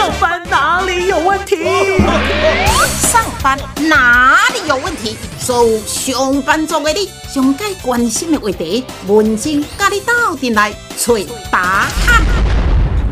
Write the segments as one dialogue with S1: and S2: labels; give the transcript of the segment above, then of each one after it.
S1: 上班哪里有问题？
S2: 上班哪里有问题？所有上班族的你，上该关心的话题，文静甲你斗阵来找答案。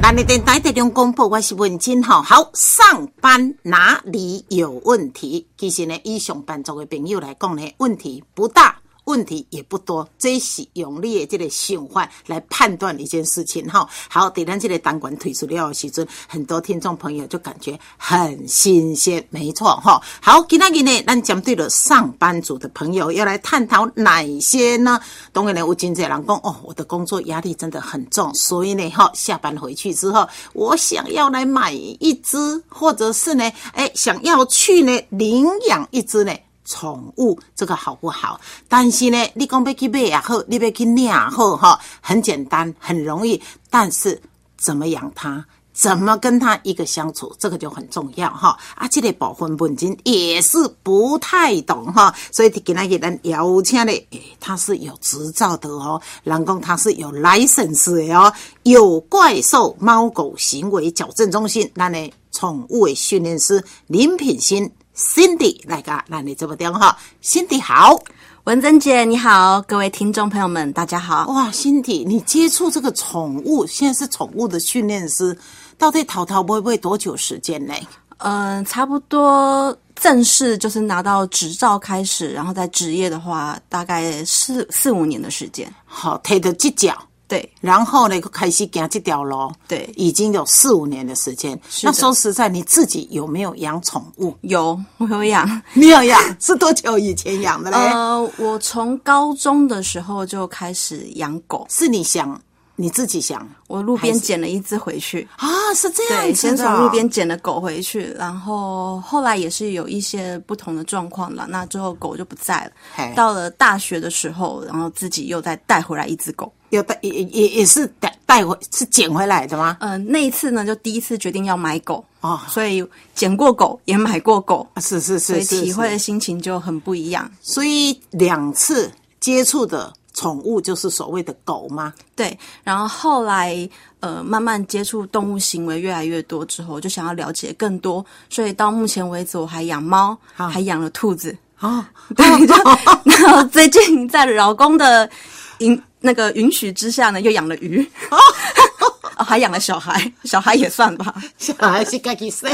S2: 咱的电台特中公布，我是文静哈。好，上班哪里有问题？其实呢，以上班族的朋友来讲呢，问题不大。问题也不多，这是用你的这个想法来判断一件事情哈。好，等咱这个单管推出了时阵，很多听众朋友就感觉很新鲜，没错哈。好，今天呢，咱针对了上班族的朋友要来探讨哪些呢？当然呢，有真济人讲哦，我的工作压力真的很重，所以呢，哈，下班回去之后，我想要来买一只，或者是呢，哎，想要去呢领养一只呢。宠物这个好不好？但是呢，你讲要去买也好，你要去领也好，哈，很简单，很容易。但是怎么养它，怎么跟它一个相处，这个就很重要，哈。啊，这个保分本金也是不太懂，哈。所以给那个人邀请的，诶，他是有执照的哦，人工他是有 license 的哦，有怪兽猫狗行为矫正中心，那呢，宠物的训练师林品欣。Cindy 来个，那你这么电话，Cindy 好，
S3: 文珍姐你好，各位听众朋友们大家好。
S2: 哇，Cindy，你接触这个宠物，现在是宠物的训练师，到底淘淘会不会多久时间呢？
S3: 嗯，差不多正式就是拿到执照开始，然后在职业的话，大概四四五年的时间。
S2: 好，推的几脚。
S3: 对，
S2: 然后呢，开始行这条路。
S3: 对，
S2: 已经有四五年的时间。那说实在，你自己有没有养宠物？
S3: 有，我有养。
S2: 你有养？是多久以前养的嘞？
S3: 呃，我从高中的时候就开始养狗。
S2: 是你想？你自己想？
S3: 我路边捡了一只回去
S2: 啊，是这样。
S3: 对，先从路边捡了狗回去，然后后来也是有一些不同的状况了。那之后狗就不在了。到了大学的时候，然后自己又再带回来一只狗。
S2: 又带也也也是带带回是捡回来的吗？
S3: 嗯，那一次呢，就第一次决定要买狗哦，所以捡过狗也买过狗，
S2: 是是是，
S3: 所以体会的心情就很不一样。
S2: 所以两次接触的。宠物就是所谓的狗吗？
S3: 对，然后后来呃慢慢接触动物行为越来越多之后，就想要了解更多，所以到目前为止我还养猫，还养了兔子啊。对，然后最近在老公的允那个允许之下呢，又养了鱼，还养了小孩，小孩也算吧，
S2: 小孩是自己生。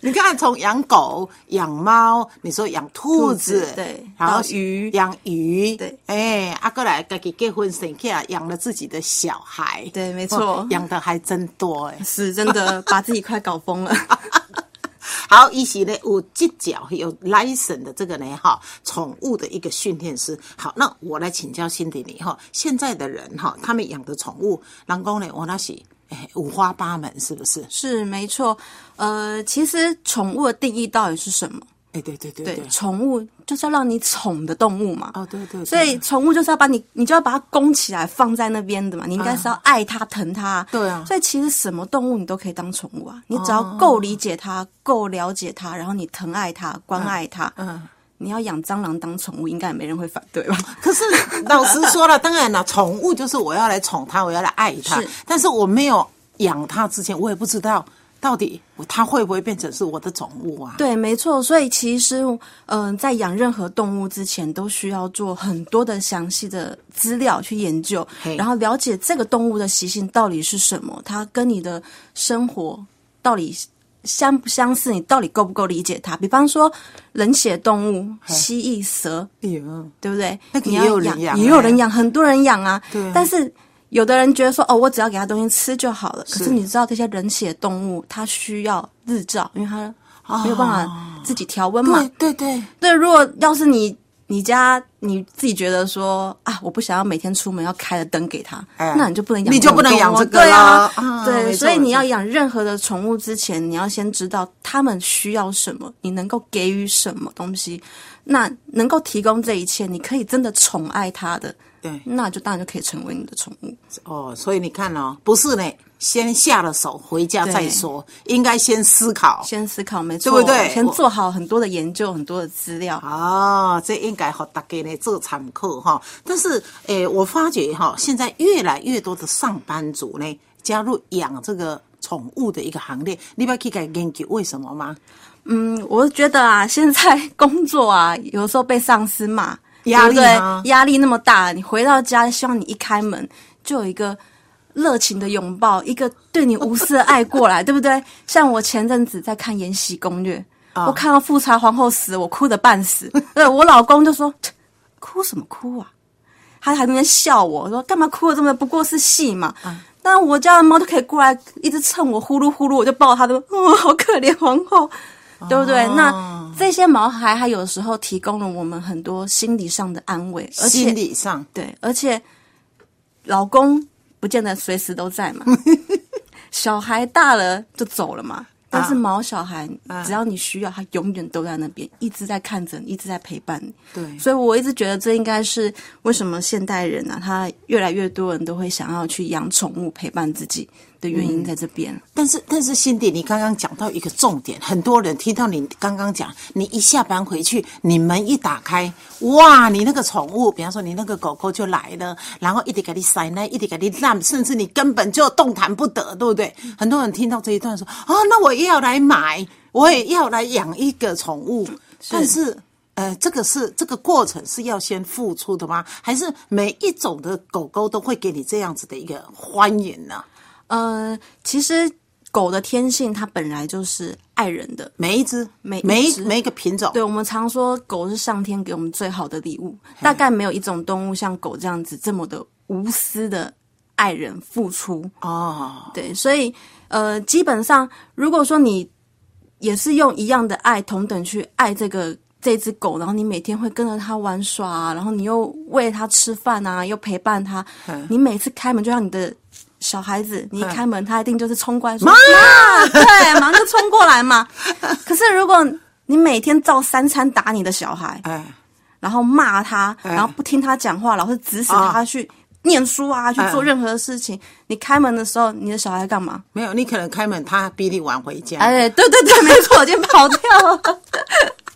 S2: 你看，从养狗、养猫，你说养兔子，
S3: 对，
S2: 然后
S3: 鱼、
S2: 养鱼，
S3: 对，
S2: 哎，阿哥来自己结婚生起来，养了自己的小孩，
S3: 对，没错，
S2: 养的还真多哎，
S3: 是真的把自己快搞疯了。
S2: 好，一起呢，有犄角有 license 的这个呢，哈，宠物的一个训练师。好，那我来请教辛迪你哈，现在的人哈，他们养的宠物，人工呢，我那是。哎，五花八门，是不是？
S3: 是没错。呃，其实宠物的定义到底是什么？
S2: 哎，对对对
S3: 对，宠物就是要让你宠的动物嘛。
S2: 哦，对对。
S3: 所以宠物就是要把你，你就要把它供起来，放在那边的嘛。你应该是要爱它、疼它。
S2: 对啊。
S3: 所以其实什么动物你都可以当宠物啊，你只要够理解它、够了解它，然后你疼爱它、关爱它。嗯。你要养蟑螂当宠物，应该也没人会反对吧？
S2: 可是老实说了，当然了，宠物就是我要来宠它，我要来爱它。但是我没有养它之前，我也不知道到底它会不会变成是我的宠物啊？
S3: 对，没错。所以其实，嗯，在养任何动物之前，都需要做很多的详细的资料去研究，然后了解这个动物的习性到底是什么，它跟你的生活到底。相不相似？你到底够不够理解它？比方说，冷血动物，蜥蜴、蛇，对不对？
S2: 那也有人养，
S3: 也有人养，很多人养啊。对。但是有的人觉得说，哦，我只要给它东西吃就好了。可是你知道，这些冷血动物它需要日照，因为它没有办法自己调温嘛。
S2: 对对对。
S3: 对，如果要是你。你家你自己觉得说啊，我不想要每天出门要开着灯给他，那你就不能养，
S2: 你就不能养这个
S3: 对啊，对，所以你要养任何的宠物之前，你要先知道他们需要什么，你能够给予什么东西，那能够提供这一切，你可以真的宠爱它的，
S2: 对，
S3: 那就当然就可以成为你的宠物。
S2: 哦，所以你看哦，不是呢。先下了手，回家再说。应该先思考，
S3: 先思考，没错，
S2: 对不对？
S3: 先做好很多的研究，很多的资料。
S2: 哦，这应该好大家呢做参考哈。但是，诶，我发觉哈，现在越来越多的上班族呢加入养这个。宠物的一个行列，你不要去给研究为什么吗？
S3: 嗯，我觉得啊，现在工作啊，有时候被上司骂，
S2: 压力？
S3: 压力那么大，你回到家，希望你一开门就有一个热情的拥抱，一个对你无私的爱过来，对不对？像我前阵子在看《延禧攻略》
S2: 啊
S3: 我看到富察皇后死，我哭得半死。对我老公就说：“哭什么哭啊？”他还在那边笑我说：“干嘛哭的这么？不过是戏嘛。但我家的猫都可以过来一直蹭我，呼噜呼噜，我就抱它的，哦，好可怜皇后，对不对？那这些毛孩，它有时候提供了我们很多心理上的安慰，而且
S2: 心理上，
S3: 对，而且老公不见得随时都在嘛，小孩大了就走了嘛。但是毛小孩，只要你需要，他永远都在那边，一直在看着你，一直在陪伴你。
S2: 对，
S3: 所以我一直觉得这应该是为什么现代人啊，他越来越多人都会想要去养宠物陪伴自己的原因在这边。
S2: 但是但是，辛迪，你刚刚讲到一个重点，很多人听到你刚刚讲，你一下班回去，你门一打开，哇，你那个宠物，比方说你那个狗狗就来了，然后一直给你塞奶，一直给你烂，甚至你根本就动弹不得，对不对？很多人听到这一段说，啊，那我也要来买，我也要来养一个宠物，但是。呃，这个是这个过程是要先付出的吗？还是每一种的狗狗都会给你这样子的一个欢迎呢？
S3: 呃，其实狗的天性它本来就是爱人的，
S2: 每一只，
S3: 每
S2: 每
S3: 一只
S2: 每一个品种，
S3: 对，我们常说狗是上天给我们最好的礼物，大概没有一种动物像狗这样子这么的无私的爱人付出。
S2: 哦，
S3: 对，所以呃，基本上如果说你也是用一样的爱同等去爱这个这只狗，然后你每天会跟着它玩耍啊，然后你又喂它吃饭啊，又陪伴它，你每次开门就像你的。小孩子，你一开门，他一定就是冲过来说“妈”，对，马上就冲过来嘛。可是如果你每天照三餐打你的小孩，
S2: 哎，
S3: 然后骂他，
S2: 哎
S3: 然后不听他讲话，老是指使他去念书啊，去做任何事情。你开门的时候，你的小孩干嘛？
S2: 没有，你可能开门，他比你晚回家。
S3: 哎，对对对，没错，就跑掉了。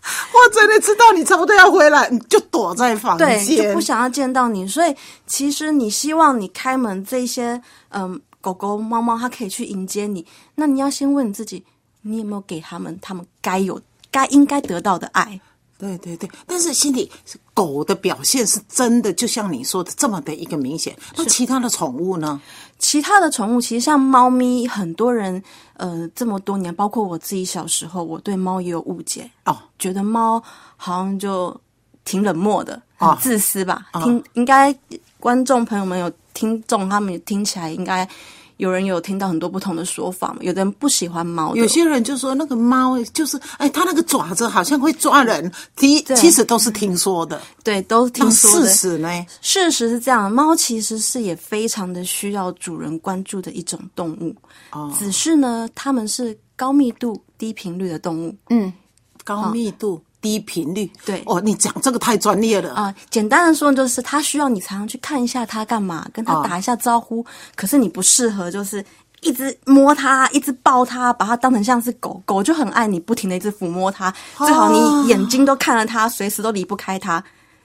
S2: 我真的知道你差不多要回来，你就躲在房
S3: 对，就不。想要见到你。所以其实你希望你开门，这些嗯狗狗、猫猫，它可以去迎接你。那你要先问你自己，你有没有给他们他们该有、该应该得到的爱？
S2: 对对对，但是心里狗的表现是真的，就像你说的这么的一个明显。那其他的宠物呢？
S3: 其他的宠物，其实像猫咪，很多人呃这么多年，包括我自己小时候，我对猫也有误解，
S2: 哦，
S3: 觉得猫好像就挺冷漠的，
S2: 哦
S3: 很自私吧。听应该观众朋友们有听众，他们听起来应该有人有听到很多不同的说法嘛。有的人不喜欢猫，
S2: 有些人就说那个猫就是，哎，它那个爪子好像会抓人，其其实都是听说的。
S3: 对都听
S2: 那
S3: 说的
S2: 事。实呢？
S3: 事实是这样，猫其实是也非常的需要主人关注的一种动物，
S2: 哦
S3: 只是呢，它们是高密度、低频率的动物。
S2: 嗯高密度、低频率。
S3: 对
S2: 哦，你讲这个太专业了。
S3: 啊、简单的说就是，它需要你常常去看一下它干嘛，跟它
S2: 哦
S3: 打一下招呼。可是你不适合，就是一直摸它，一直抱它，把它当成像是狗狗，就很爱你，不停的一直抚摸它。最好你眼睛都看着它，随时都离不开它。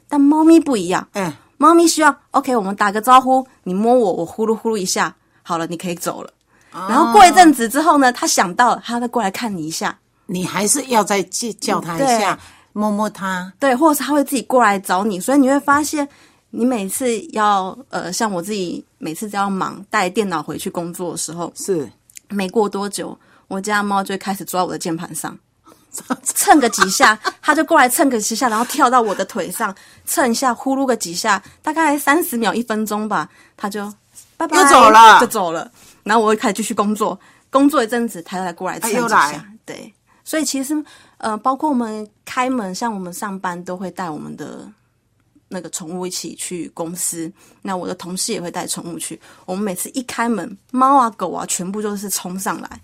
S3: 但猫咪不一样，
S2: 嗯，
S3: 猫咪需要 OK，我们打个招呼，你摸我，我呼噜呼噜一下，好了，你可以走了。然后过一阵子之后呢，它想到了，它再过来看你一下，
S2: 你还是要再叫叫他一下，摸摸他。
S3: 对，或者是他会自己过来找你，所以你会发现，你每次要呃，像我自己每次只要忙带电脑回去工作的时候，
S2: 是，
S3: 没过多久，我家猫就会开始抓我的键盘上，蹭个几下，它就过来蹭个几下，然后跳到我的腿上蹭一下，呼噜个几下，大概三十秒一分钟吧，它就拜拜
S2: 又走了。
S3: 就走了，然后我又开始继续工作，工作一阵子，它又来过来蹭几
S2: 它又来。
S3: 下，对，所以其实呃，包括我们开门，像我们上班都会带我们的。那个宠物一起去公司，那我的同事也会带宠物去。我们每次一开门，猫啊狗啊全部就是冲上来，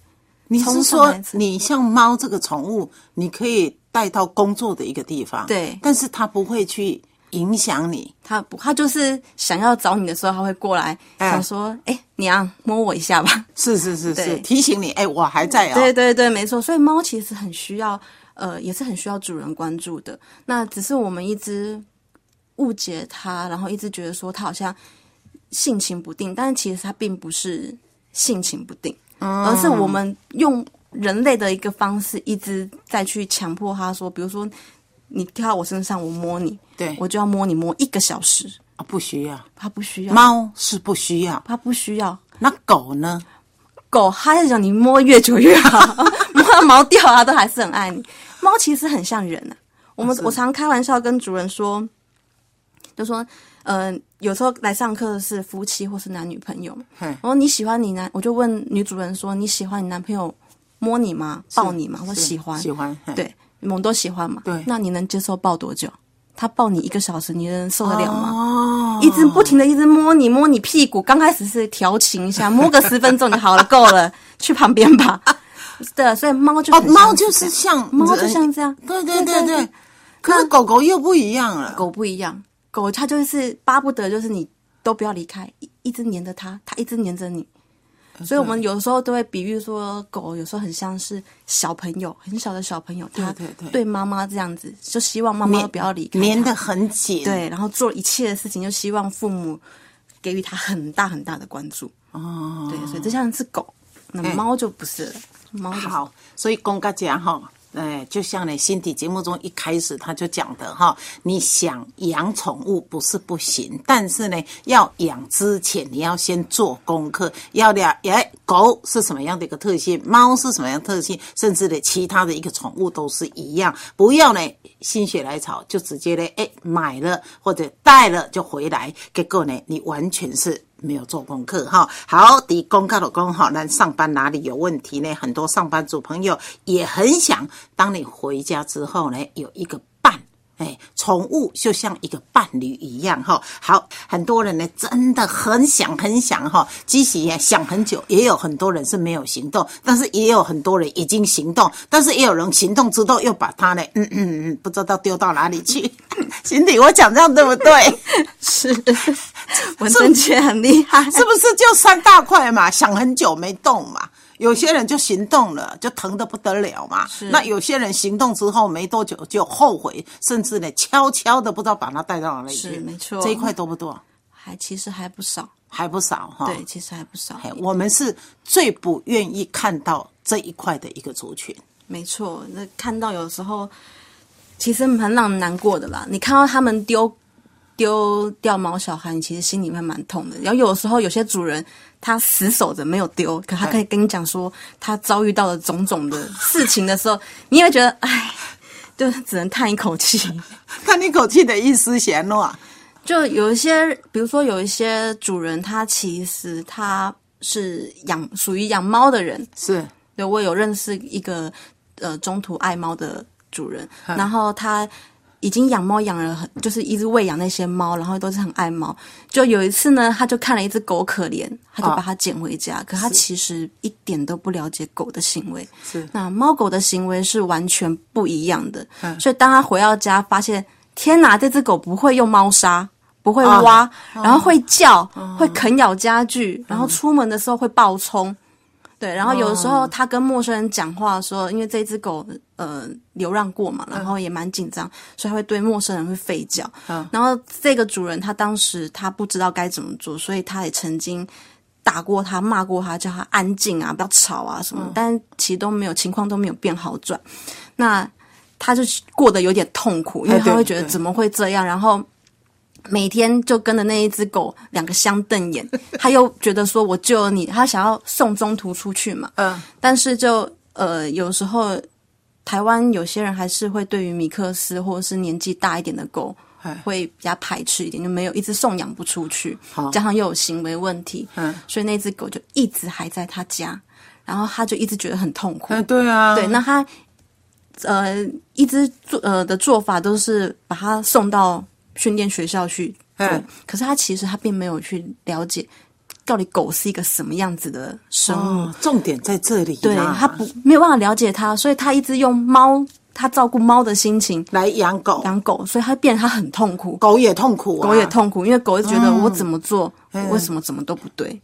S2: 你是说你像猫这个宠物，你可以带到工作的一个地方，
S3: 对
S2: 但是它不会去影响你。
S3: 他不，他就是想要找你的时候，他会过来，
S2: 哎
S3: 想说：“哎、娘，摸我一下吧。
S2: 是是是是，提醒你，哎，我还在啊、
S3: 对对对，没错。所以猫其实很需要，呃，也是很需要主人关注的。那只是我们一直误解它，然后一直觉得说它好像性情不定，但是其实它并不是性情不定。而是我们用人类的一个方式，一直在去强迫他说，比如说你跳到我身上，我摸你，
S2: 对
S3: 我就要摸你摸一个小时，
S2: 啊，不需要。
S3: 他不需要，
S2: 猫是不需要，
S3: 他不需要。
S2: 那狗呢？
S3: 狗，它是讲你摸越久越好，摸到毛掉啊，都还是很爱你。猫其实很像人啊，我们、
S2: 是
S3: 我常开玩笑跟主人说，就说，呃，有时候来上课的是夫妻或是男女朋友嘛，
S2: 嘿
S3: 然后你喜欢你男，我就问女主人说，你喜欢你男朋友摸你吗？抱你吗？我说喜欢，
S2: 喜欢。嘿，
S3: 对，我们都喜欢嘛。
S2: 对
S3: 那你能接受抱多久？他抱你一个小时，你能受得了吗？
S2: 哦，
S3: 一直不停的一直摸你摸你屁股，刚开始是调情一下，摸个十分钟就好了，够了，去旁边吧。对，所以猫就
S2: 哦，猫就是像
S3: 猫就像这样，
S2: 对对对
S3: 对
S2: 对。可是狗狗又不一样了。
S3: 狗不一样，狗它就是巴不得就是你都不要离开，一一直黏着它，它一直黏着你。所以我们有时候都会比喻说，狗有时候很像是小朋友，很小的小朋友，他
S2: 对
S3: 妈妈这样子，就希望妈妈不要离开它，
S2: 粘得很紧。
S3: 对，然后做一切的事情，就希望父母给予他很大很大的关注。
S2: 哦，
S3: 对，所以这像是狗，那
S2: 哎。
S3: 猫就不是了，猫就是
S2: 好，所以公家讲哈，哎，就像呢，心底节目中一开始他就讲的哈，你想养宠物不是不行，但是呢，要养之前你要先做功课，要了哎，狗是什么样的一个特性，猫是什么样特性，甚至呢，其他的一个宠物都是一样，不要呢心血来潮就直接呢哎买了或者带了就回来，结果呢你完全是。没有做功课哈，好，的公告的公哈，那上班哪里有问题呢？很多上班族朋友也很想，当你回家之后呢，有一个。哎，宠物就像一个伴侣一样哈。好，很多人呢真的很想很想哈，即使也想很久，也有很多人是没有行动，但是也有很多人已经行动，但是也有人行动之后又把它呢，嗯嗯嗯，不知道丢到哪里去。心底我讲这样对不对？
S3: 是文珍姐很厉害，
S2: 是不是就三大块嘛？想很久没动嘛。有些人就行动了，就疼得不得了嘛。那有些人行动之后没多久就后悔，甚至呢悄悄的不知道把它带到哪里去。
S3: 是没错
S2: 这一块多不多？
S3: 还其实还不少，
S2: 还不少哈。
S3: 对，其实还不少。
S2: 我们是最不愿意看到这一块的一个族群。
S3: 没错，那看到有时候其实很让人难过的啦。你看到他们丢丢掉毛小孩，你其实心里面蛮痛的。然后有时候有些主人他死守着没有丢，可他可以跟你讲说他遭遇到了种种的事情的时候，你也会觉得唉，就只能叹一口气。
S2: 叹一口气的意思，贤诺。
S3: 就有一些，比如说有一些主人，他其实他是养属于养猫的人，
S2: 是
S3: 对我有认识一个呃中途爱猫的主人，然后他已经养猫养了很，就是一直喂养那些猫，然后都是很爱猫。就有一次呢，他就看了一只狗可怜，他就把它捡回家，可他其实一点都不了解狗的行为。
S2: 是。
S3: 那猫狗的行为是完全不一样的，所以当他回到家，发现天哪，这只狗不会用猫砂，不会挖，然后会叫，会啃咬家具，然后出门的时候会暴冲。对，然后有的时候他跟陌生人讲话的时候，因为这只狗呃流浪过嘛，然后也蛮紧张，所以他会对陌生人会吠叫。然后这个主人他当时他不知道该怎么做，所以他也曾经打过他、骂过他，叫他安静啊，不要吵啊什么，但其实都没有情况都没有变好转。那他就过得有点痛苦，因为他会觉得怎么会这样，然后。每天就跟着那一只狗两个相瞪眼，他又觉得说我救了你，他想要送中途出去嘛，
S2: 嗯，
S3: 但是就呃有时候台湾有些人还是会对于米克斯或者是年纪大一点的狗
S2: 哎
S3: 会比较排斥一点，就没有一直送养不出去，加上又有行为问题，
S2: 嗯，
S3: 所以那只狗就一直还在他家，然后他就一直觉得很痛苦，
S2: 哎，对啊，
S3: 对，那他呃一直做呃的做法都是把它送到训练学校去做，
S2: 嗯
S3: 可是他其实他并没有去了解到底狗是一个什么样子的生物，
S2: 哦，重点在这里啊，
S3: 对他不没有办法了解它，所以他一直用猫他照顾猫的心情
S2: 来养狗，
S3: 养狗，所以他变得他很痛苦，
S2: 狗也痛苦啊，
S3: 狗也痛苦，因为狗就觉得
S2: 嗯。
S3: 我怎么做，
S2: 嗯。
S3: 为什么怎么都不对。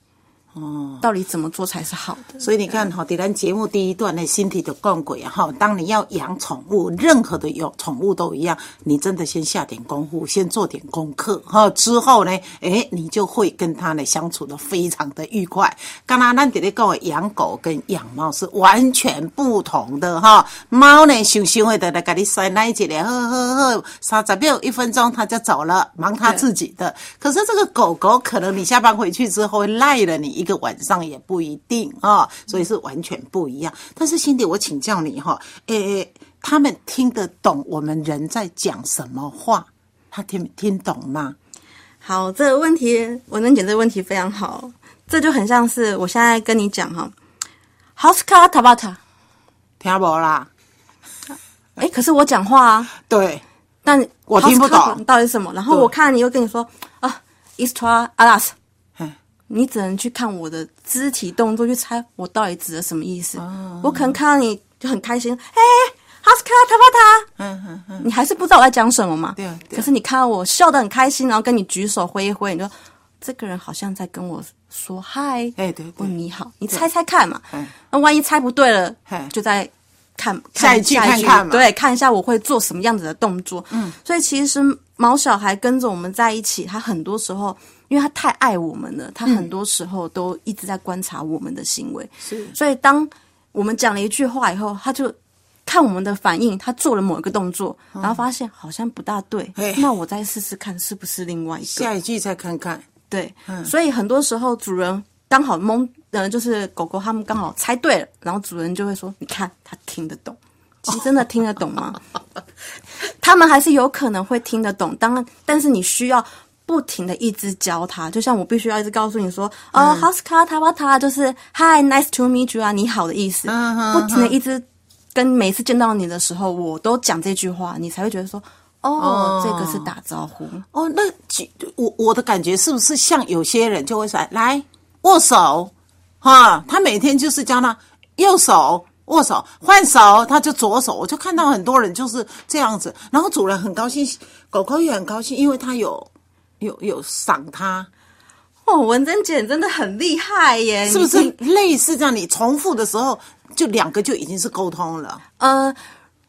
S3: 哦，到底怎么做才是好的？
S2: 所以你看哈，在咱节目第一段的身体的讲过啊哈，当你要养宠物，任何的有宠物都一样，你真的先下点功夫，先做点功课哈，之后呢，哎，你就会跟它呢相处的非常的愉快。刚刚咱在咧讲养狗跟养猫是完全不同的哈，猫呢想想会的来给你塞奶一咧，呵呵呵，三十秒一分钟它就走了，忙它自己的。可是这个狗狗可能你下班回去之后会赖了你。一个晚上也不一定啊，所以是完全不一样。但是，辛迪，我请教你哈，诶，他们听得懂我们人在讲什么话？他听听懂吗？
S3: 好，这个问题，文能姐这个问题非常好。这就很像是我现在跟你讲哈，House car tabata，
S2: 听不啦？
S3: 哎，可是我讲话啊，
S2: 对，
S3: 但
S2: 我听不懂
S3: 到底是什么。然后我看你又跟你说啊，Istra Alas。你只能去看我的肢体动作，去猜我到底指的什么意思。我可能看到你就很开心，哎，哈斯卡塔巴塔，嗯嗯嗯，你还是不知道我在讲什么嘛？
S2: 对啊。
S3: 可是你看到我笑得很开心，然后跟你举手挥一挥，你说这个人好像在跟我说嗨，
S2: 哎对，
S3: 问你好，你猜猜看嘛。那万一猜不对了，就在看
S2: 下一句看看嘛，
S3: 对，看一下我会做什么样子的动作。嗯，所以其实毛小孩跟着我们在一起，他很多时候。因为他太爱我们了，他很多时候都一直在观察我们的行为。
S2: 是，
S3: 所以当我们讲了一句话以后，他就看我们的反应，他做了某一个动作，然后发现好像不大对，那我再试试看是不是另外一个。
S2: 下一句再看看。
S3: 对，所以很多时候主人刚好蒙，呃，就是狗狗他们刚好猜对了，然后主人就会说：“你看，他听得懂。”其实真的听得懂吗？他们还是有可能会听得懂，当然，但是你需要。不停的一直教他，就像我必须要一直告诉你说，哦，House car t a b a 就是 Hi，nice to meet you 啊，你好的意思。不停的一直跟每次见到你的时候，我都讲这句话，你才会觉得说，哦，这个是打招呼。
S2: 哦，那我我的感觉是不是像有些人就会说，来握手，哈，他每天就是教他右手握手，换手他就左手，我就看到很多人就是这样子，然后主人很高兴，狗狗也很高兴，因为它有。有有赏他
S3: 哦，文珍姐真的很厉害耶！
S2: 是不是类似这样？你重复的时候，就两个就已经是沟通了。
S3: 呃，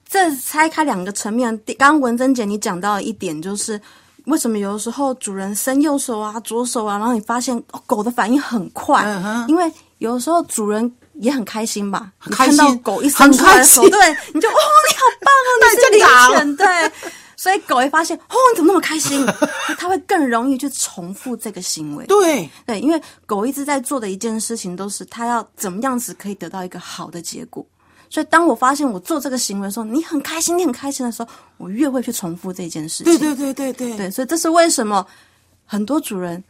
S3: 这拆开两个层面。刚刚文珍姐你讲到一点，就是为什么有的时候主人伸右手啊、左手啊，然后你发现狗的反应很快，因为有的时候主人也很开心吧？看到狗一伸出来手，对，你就哦，你好棒啊，你是领犬，对。所以狗会发现，哦，你怎么那么开心？它会更容易去重复这个行为。
S2: 对
S3: 对，因为狗一直在做的一件事情，都是它要怎么样子可以得到一个好的结果。所以当我发现我做这个行为的时候，你很开心，你很开心的时候，我越会去重复这件事情。
S2: 对对对对对
S3: 对，所以这是为什么很多主人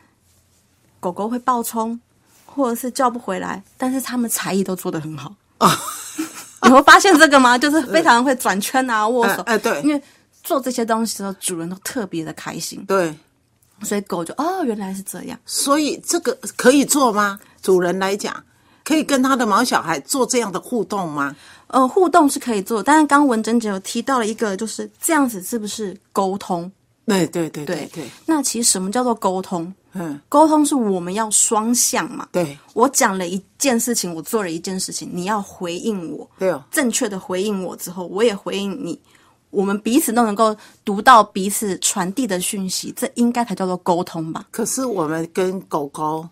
S3: 狗狗会暴冲，或者是叫不回来，但是他们才艺都做得很好啊。你会发现这个吗？就是非常会转圈啊，握手。
S2: 哎，对，
S3: 因为。做这些东西的时候，主人都特别的开心。
S2: 对，
S3: 所以狗就哦，原来是这样。
S2: 所以这个可以做吗？主人来讲，可以跟他的毛小孩做这样的互动吗？
S3: 呃，互动是可以做，但是刚文珍姐有提到了一个，就是这样子是不是沟通？
S2: 对对对对对。
S3: 那其实什么叫做沟通？嗯，沟通是我们要双向嘛。
S2: 对，
S3: 我讲了一件事情，我做了一件事情，你要回应我。
S2: 对哦，
S3: 正确的回应我之后，我也回应你。我们彼此都能够读到彼此传递的讯息，这应该才叫做沟通吧？
S2: 可是我们跟狗狗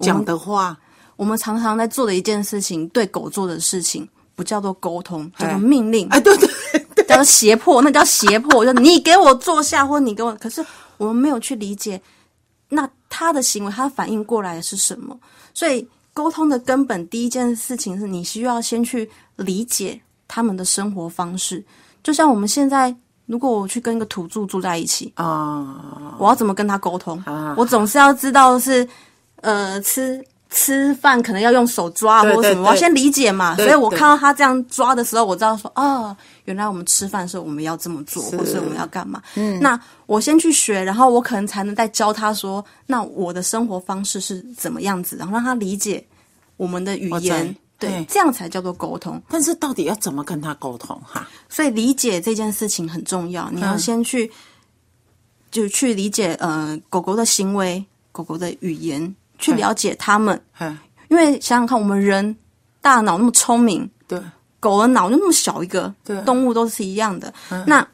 S2: 讲的话，
S3: 我们常常在做的一件事情，对狗做的事情，不叫做沟通，叫做命令。
S2: 哎，对对，
S3: 叫做胁迫，那叫胁迫。就你给我坐下，或你给我，可是我们没有去理解，那他的行为，他反应过来的是什么？所以沟通的根本第一件事情是你需要先去理解他们的生活方式。就像我们现在，如果我去跟一个土著住在一起啊，我要怎么跟他沟通？我总是要知道是，呃，吃吃饭可能要用手抓或者什么，我要先理解嘛。所以我看到他这样抓的时候，我知道说，哦，原来我们吃饭的时候我们要这么做，或是我们要干嘛？嗯，那我先去学，然后我可能才能再教他说，那我的生活方式是怎么样子，然后让他理解我们的语言。对，这样才叫做沟通。
S2: 但是到底要怎么跟他沟通哈？
S3: 所以理解这件事情很重要。你要先去，就去理解呃狗狗的行为、狗狗的语言，去了解他们。
S2: 嗯，
S3: 因为想想看，我们人大脑那么聪明，
S2: 对，
S3: 狗的脑就那么小一个，
S2: 对
S3: 动物都是一样的。那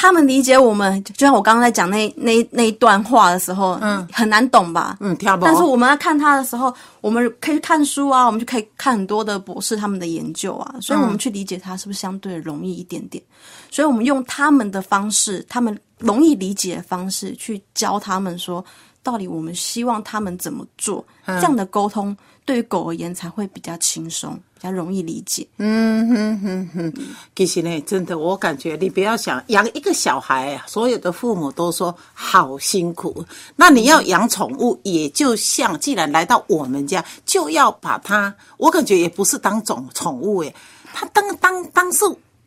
S3: 他们理解我们，就像我刚刚在讲那那那一段话的时候，嗯，很难懂吧？
S2: 嗯，听不懂。
S3: 但是我们在看他的时候，我们可以去看书啊，我们就可以看很多的博士他们的研究啊，所以我们去理解他是不是相对容易一点点？所以我们用他们的方式，他们容易理解的方式去教他们说，到底我们希望他们怎么做，这样的沟通对于狗而言才会比较轻松，比较容易理解。
S2: 嗯哼哼哼，其实呢，真的，我感觉你不要想养一个小孩啊，所有的父母都说好辛苦。那你要养宠物，也就像既然来到我们家，就要把它，我感觉也不是当种宠物诶，它当当当是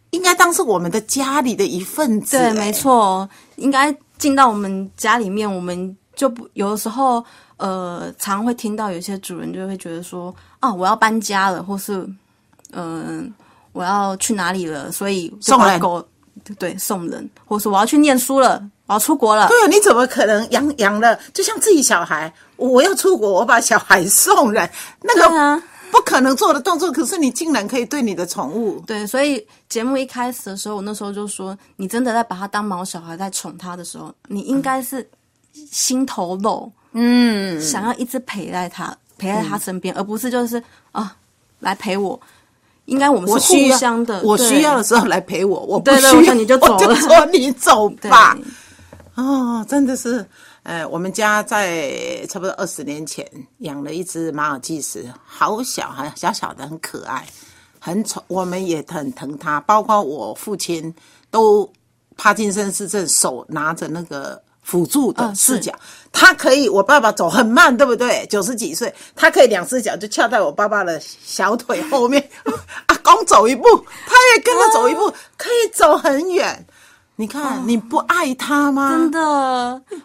S2: 应该当是我们的家里的一份子。
S3: 对，没错，应该进到我们家里面，我们就不有的时候，呃，常会听到有些主人就会觉得说，啊，我要搬家了，或是，嗯、我要去哪里了，所以
S2: 送人。
S3: 把狗，对，送人，或是我要去念书了，我要出国了，
S2: 对啊，你怎么可能养养了？就像自己小孩，我要出国，我把小孩送人，那个。不可能做的动作，可是你竟然可以对你的宠物，
S3: 对，所以节目一开始的时候，我那时候就说，你真的在把它当毛小孩在宠它的时候，你应该是心头肉，
S2: 嗯，
S3: 想要一直陪在它，陪在他身边，而不是就是啊来陪我。应该我们是互相的，
S2: 我
S3: 对
S2: 需要的时候来陪我，我不需要
S3: 你就走
S2: 我就
S3: 了
S2: 说你走吧。哦，真的是，呃，我们家在差不多二十年前养了一只马尔济斯，好小，很小小的，很可爱，很宠，我们也很疼它，包括我父亲都帕金森氏症，手拿着那个。辅助的视角，他可以，我爸爸走很慢，对不对？九十几岁，他可以两只脚就翘在我爸爸的小腿后面。阿公走一步，他也跟着走一步，可以走很远。你看，你不爱他吗？
S3: 真的，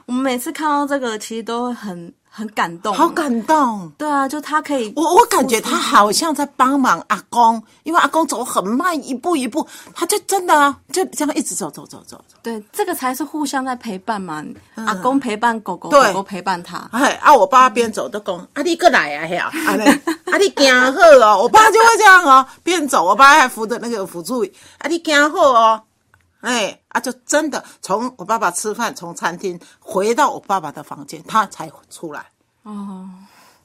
S3: 我们每次看到这个，其实都会很很感动，
S2: 好感动。
S3: 对啊，就他可以，
S2: 我我感觉他好像在帮忙阿公，因为阿公走很慢，一步一步，他就真的啊，就这样一直走走走走走。
S3: 对，这个才是互相在陪伴嘛。阿公陪伴狗狗，狗狗陪伴他。
S2: 哎，啊，我爸边走都讲，啊，你过来啊，嘿啊，啊，你啊，你行好哦，我爸就会这样哦，边走，我爸还扶着那个辅助椅，啊，你行好哦，哎，啊，就真的从我爸爸吃饭，从餐厅回到我爸爸的房间，他才出来。
S3: 哦，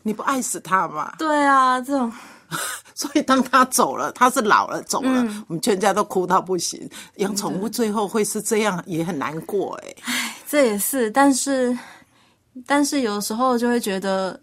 S2: 你不爱死他吗？
S3: 对啊，这种
S2: 所以当他走了，他是老了走了，我们全家都哭到不行。养宠物最后会是这样，也很难过哎。
S3: 这也是，但是但是有时候就会觉得，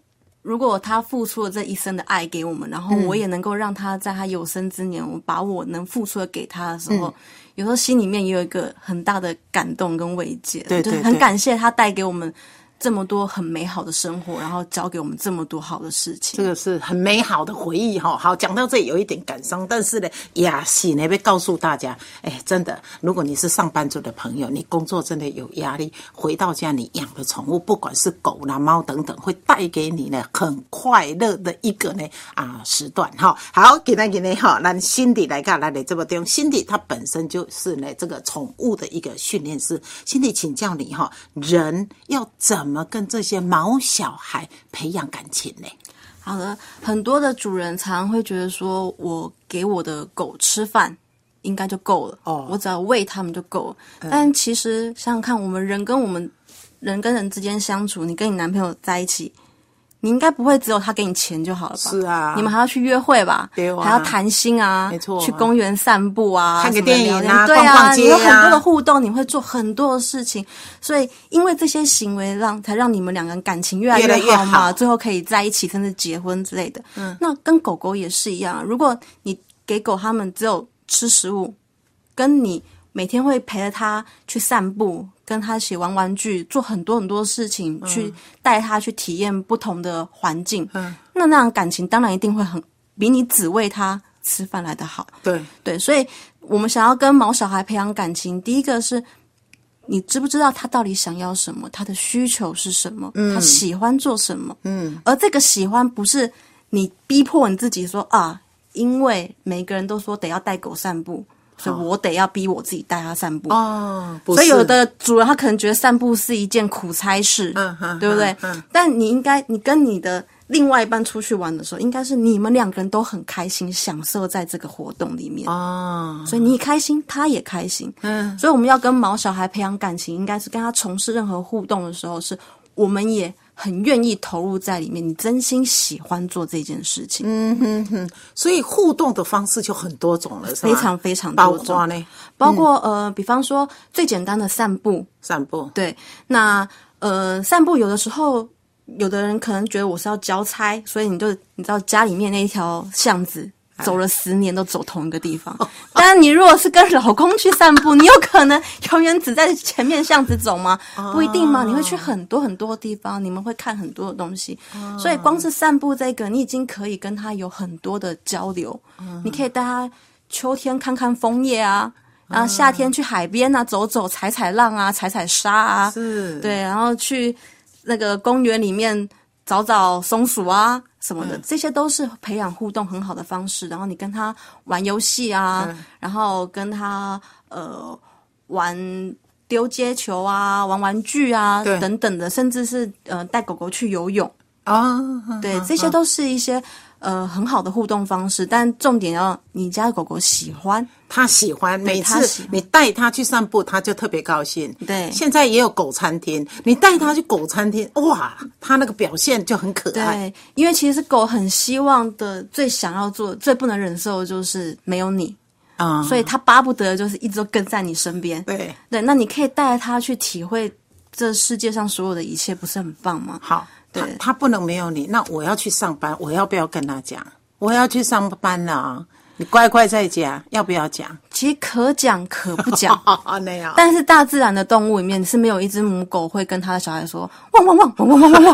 S3: 如果他付出了这一生的爱给我们，然后我也能够让他在他有生之年，我把我能付出的给他的时候，有时候心里面也有一个很大的感动跟慰藉，就是
S2: 对对对。
S3: 很感谢他带给我们这么多很美好的生活，然后教给我们这么多好的事情
S2: 这。个是很美好的回忆哈。好，讲到这里有一点感伤，但是呢，雅喜呢，被告诉大家，哎，真的，如果你是上班族的朋友，你工作真的有压力，回到家你养的宠物，不管是狗啦、猫等等，会带给你呢很快乐的一个呢啊时段哈。好，今天今天哈，让辛迪来看来的这么地辛迪他本身就是呢这个宠物的一个训练师，辛迪请教你哈，人要怎么跟这些毛小孩培养感情呢？
S3: 好的，很多的主人常常会觉得说，我给我的狗吃饭应该就够了，
S2: 哦
S3: 我只要喂它们就够了。但其实想想看，我们人跟我们人跟人之间相处，你跟你男朋友在一起，你应该不会只有他给你钱就好了吧？
S2: 是啊。
S3: 你们还要去约会吧？
S2: 对啊。
S3: 还要谈心啊，
S2: 没错
S3: 去公园散步啊，
S2: 看个电影啊
S3: 对
S2: 啊
S3: 你有很多的互动，你会做很多的事情，所以因为这些行为让才让你们两个人感情越来
S2: 越
S3: 好嘛，
S2: 好。
S3: 最后可以在一起，甚至结婚之类的。嗯，那跟狗狗也是一样，如果你给狗它们只有吃食物，跟你每天会陪着它去散步，跟他一起玩玩具，做很多很多事情，去带他去体验不同的环境，
S2: 嗯，
S3: 那那样感情当然一定会很比你只喂他吃饭来的好。
S2: 对，
S3: 对，所以我们想要跟毛小孩培养感情，第一个是你知不知道他到底想要什么，他的需求是什么，他喜欢做什么，
S2: 嗯，
S3: 而这个喜欢不是你逼迫你自己说啊，因为每个人都说得要带狗散步，所以我得要逼我自己带它散步。
S2: 哦，
S3: 所以有的主人他可能觉得散步是一件苦差事，
S2: 嗯嗯
S3: 对不对？但你应该，你跟你的另外一半出去玩的时候，应该是你们两个人都很开心，享受在这个活动里面。
S2: 哦，
S3: 所以你开心，他也开心。
S2: 嗯，
S3: 所以我们要跟毛小孩培养感情，应该是跟他从事任何互动的时候，是我们也很愿意投入在里面，你真心喜欢做这件事情。嗯哼哼，
S2: 所以互动的方式就很多种了，是吧
S3: 非常非常
S2: 包
S3: 多种
S2: 括呢，
S3: 包括、呃，比方说最简单的散步，
S2: 散步，
S3: 对，那呃，散步有的时候，有的人可能觉得我是要交差，所以你就你知道家里面那一条巷子。走了十年都走同一个地方，但是你如果是跟老公去散步，你有可能永远只在前面巷子走吗？不一定吗？你会去很多很多地方，你们会看很多的东西，所以光是散步这个，你已经可以跟他有很多的交流。你可以带他秋天看看枫叶啊，然后夏天去海边啊走走，踩踩浪啊，踩踩沙啊，
S2: 是，
S3: 对，然后去那个公园里面找找松鼠啊什么的，这些都是培养互动很好的方式。然后你跟他玩游戏啊，然后跟他呃玩丢接球啊，玩玩具啊等等的，甚至是呃带狗狗去游泳，
S2: 啊，
S3: 对，这些都是一些。呃，很好的互动方式，但重点要你家的狗狗喜欢，
S2: 它喜欢，每次你带它去散步，它就特别高兴。
S3: 对
S2: 现在也有狗餐厅，你带它去狗餐厅，哇，它那个表现就很可爱。
S3: 对，因为其实狗很希望的、最想要做、最不能忍受的就是没有你，
S2: 啊、
S3: 所以它巴不得就是一直都跟在你身边。
S2: 对，
S3: 对，那你可以带着它去体会这世界上所有的一切，不是很棒吗？
S2: 好，他
S3: 对
S2: 他不能没有你，那我要去上班，我要不要跟他讲？我要去上班了啊，你乖乖在家，要不要讲？
S3: 其实可讲可不讲。
S2: 啊，那样。
S3: 但是大自然的动物里面是没有一只母狗会跟它的小孩说汪汪汪汪汪汪汪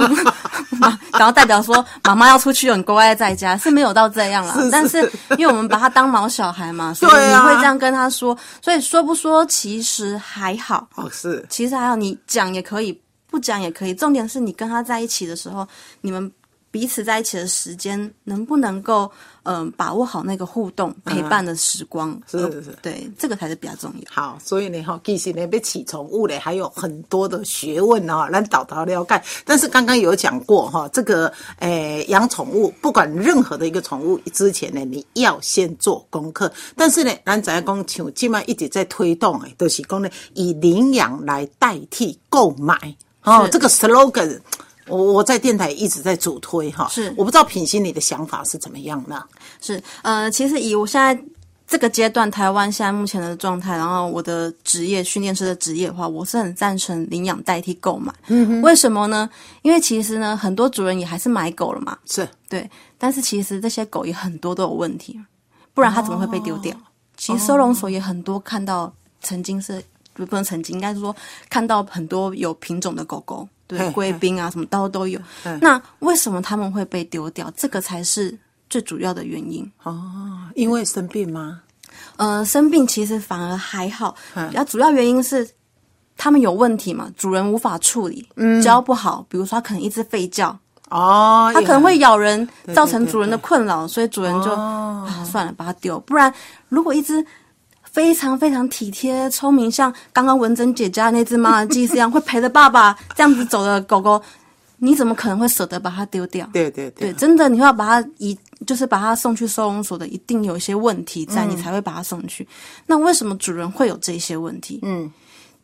S3: 汪，然后代表说妈妈要出去了，你乖乖在家是没有到这样啦。
S2: 是是
S3: 但是因为我们把它当毛小孩嘛，所以你会这样跟他说，所以说不说其实还好，
S2: 哦，是
S3: 其实还好，你讲也可以，不讲也可以。重点是你跟他在一起的时候，你们彼此在一起的时间能不能够嗯、呃把握好那个互动陪伴的时光？呃
S2: 是是是
S3: 对，这个才是比较重要。
S2: 好，所以呢，哈，其实呢，被起宠物嘞，还有很多的学问哦，让导导了解。但是刚刚有讲过哈，这个诶，养宠物，不管任何的一个宠物之前呢，你要先做功课。但是呢，咱知影讲，像今麦一直在推动诶，都、就是讲呢，以领养来代替购买哦，这个 slogan。我我在电台一直在主推哈，
S3: 是
S2: 我不知道品心你的想法是怎么样的？
S3: 是，呃，其实以我现在这个阶段，台湾现在目前的状态，然后我的职业训练师的职业的话，我是很赞成领养代替购买。嗯，为什么呢？因为其实呢，很多主人也还是买狗了嘛，
S2: 是
S3: 对，但是其实这些狗也很多都有问题，不然它怎么会被丢掉？其实收容所也很多看到曾经是不不能曾经，应该是说看到很多有品种的狗狗，对，贵宾啊什么都都有。那为什么他们会被丢掉？这个才是最主要的原因。
S2: 哦，因为生病吗？
S3: 呃，生病其实反而还好，然后主要原因是他们有问题嘛，主人无法处理，教不好，比如说它可能一直吠叫，
S2: 哦，
S3: 它可能会咬人，造成主人的困扰，所以主人就、啊算了，把它丢。不然，如果一只非常非常体贴、聪明，像刚刚文珍姐家那只马尔济斯一样，会陪着爸爸这样子走的狗狗，你怎么可能会舍得把它丢掉？
S2: 对对对
S3: 对，真的，你要把它移，就是把它送去收容所的，一定有一些问题在，你才会把它送去。那为什么主人会有这些问题？
S2: 嗯，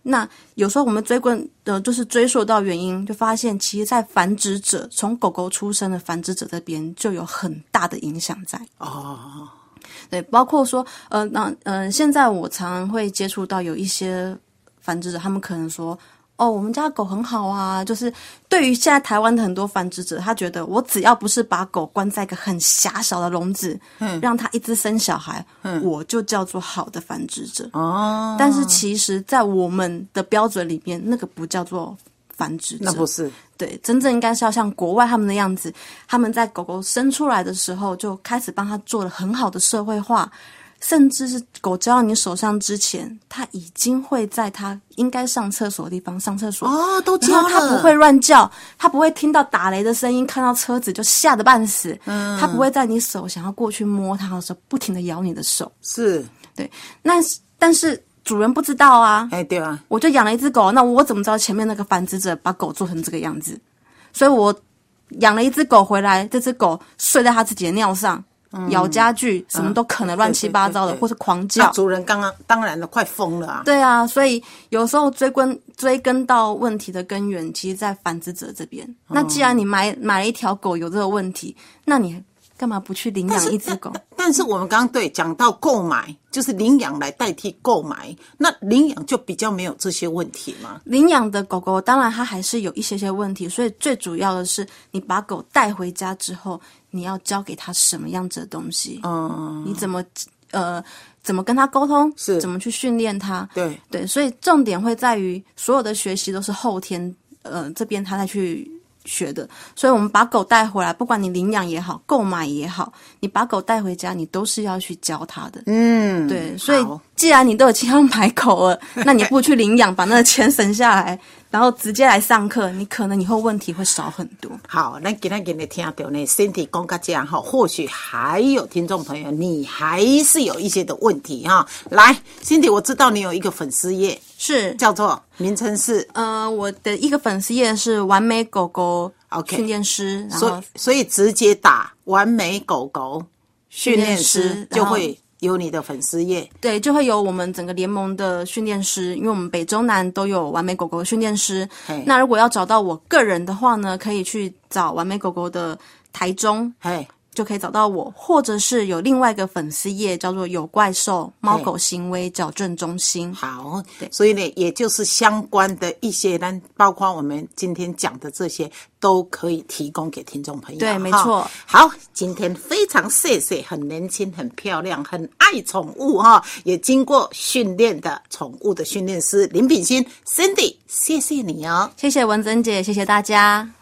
S3: 那有时候我们追问呃，就是追溯到原因，就发现其实，在繁殖者从狗狗出生的繁殖者这边就有很大的影响在。
S2: 哦，
S3: 对，包括说，呃，那呃，现在我常常会接触到有一些繁殖者，他们可能说，哦，我们家狗很好啊，就是对于现在台湾的很多繁殖者，他觉得我只要不是把狗关在一个很狭小的笼子，嗯，让它一直生小孩，嗯，我就叫做好的繁殖者。
S2: 哦，
S3: 但是其实，在我们的标准里面，那个不叫做繁殖者，
S2: 那不是
S3: 对，真正应该是要像国外他们的样子，他们在狗狗生出来的时候就开始帮它做了很好的社会化，甚至是狗交到你手上之前，它已经会在它应该上厕所的地方上厕所。
S2: 哦，都
S3: 然
S2: 教了，
S3: 它不会乱叫，它不会听到打雷的声音，看到车子就吓得半死。嗯，它不会在你手想要过去摸它的时候，不停的咬你的手。
S2: 是
S3: 对，那但是主人不知道啊，
S2: 哎，对啊，
S3: 我就养了一只狗，那我怎么知道前面那个繁殖者把狗做成这个样子？所以我养了一只狗回来，这只狗睡在它自己的尿上，咬家具，什么都可能乱七八糟的，
S2: 对对对
S3: 或是狂叫。
S2: 主人刚刚当然了，快疯了啊！
S3: 对啊，所以有时候追根追根到问题的根源，其实在繁殖者这边。那既然你买买了一条狗有这个问题，那你干嘛不去领养一只狗？
S2: 但是我们刚刚对讲到购买，就是领养来代替购买，那领养就比较没有这些问题吗。
S3: 领养的狗狗，当然它还是有一些些问题，所以最主要的是，你把狗带回家之后，你要教给它什么样子的东西，
S2: 嗯，
S3: 你怎么呃怎么跟它沟通，
S2: 是。
S3: 怎么去训练它，
S2: 对，
S3: 对，所以重点会在于所有的学习都是后天呃这边他再去学的，所以我们把狗带回来，不管你领养也好，购买也好，你把狗带回家，你都是要去教它的。
S2: 嗯，
S3: 对，所以
S2: 好
S3: 既然你都已经要买狗了，那你不去领养，把那个钱省下来，然后直接来上课，你可能以后问题会少很多。
S2: 好，那今天给你听到呢，Cindy 讲到这样哈，或许还有听众朋友，你还是有一些的问题哈。来，Cindy，我知道你有一个粉丝页，
S3: 是，
S2: 叫做名称是，
S3: 呃，我的一个粉丝页是完美狗狗
S2: OK
S3: 训练师，
S2: 所以所以直接打“完美狗狗训练”师就会有你的粉丝页。
S3: 对，就会有我们整个联盟的训练师，因为我们北中南都有完美狗狗训练师。那如果要找到我个人的话呢，可以去找完美狗狗的台中，
S2: 嘿，
S3: 就可以找到我，或者是有另外一个粉丝页叫做“有怪兽猫狗行为矫正中心
S2: 好，所以呢，也就是相关的一些呢，包括我们今天讲的这些，都可以提供给听众朋友。
S3: 对没
S2: 哈
S3: 错
S2: 好，今天非常谢谢很年轻、很漂亮、很爱宠物哈，也经过训练的宠物的训练师林品欣 Cindy，谢谢你哦”。。
S3: 谢谢文珍姐，谢谢大家。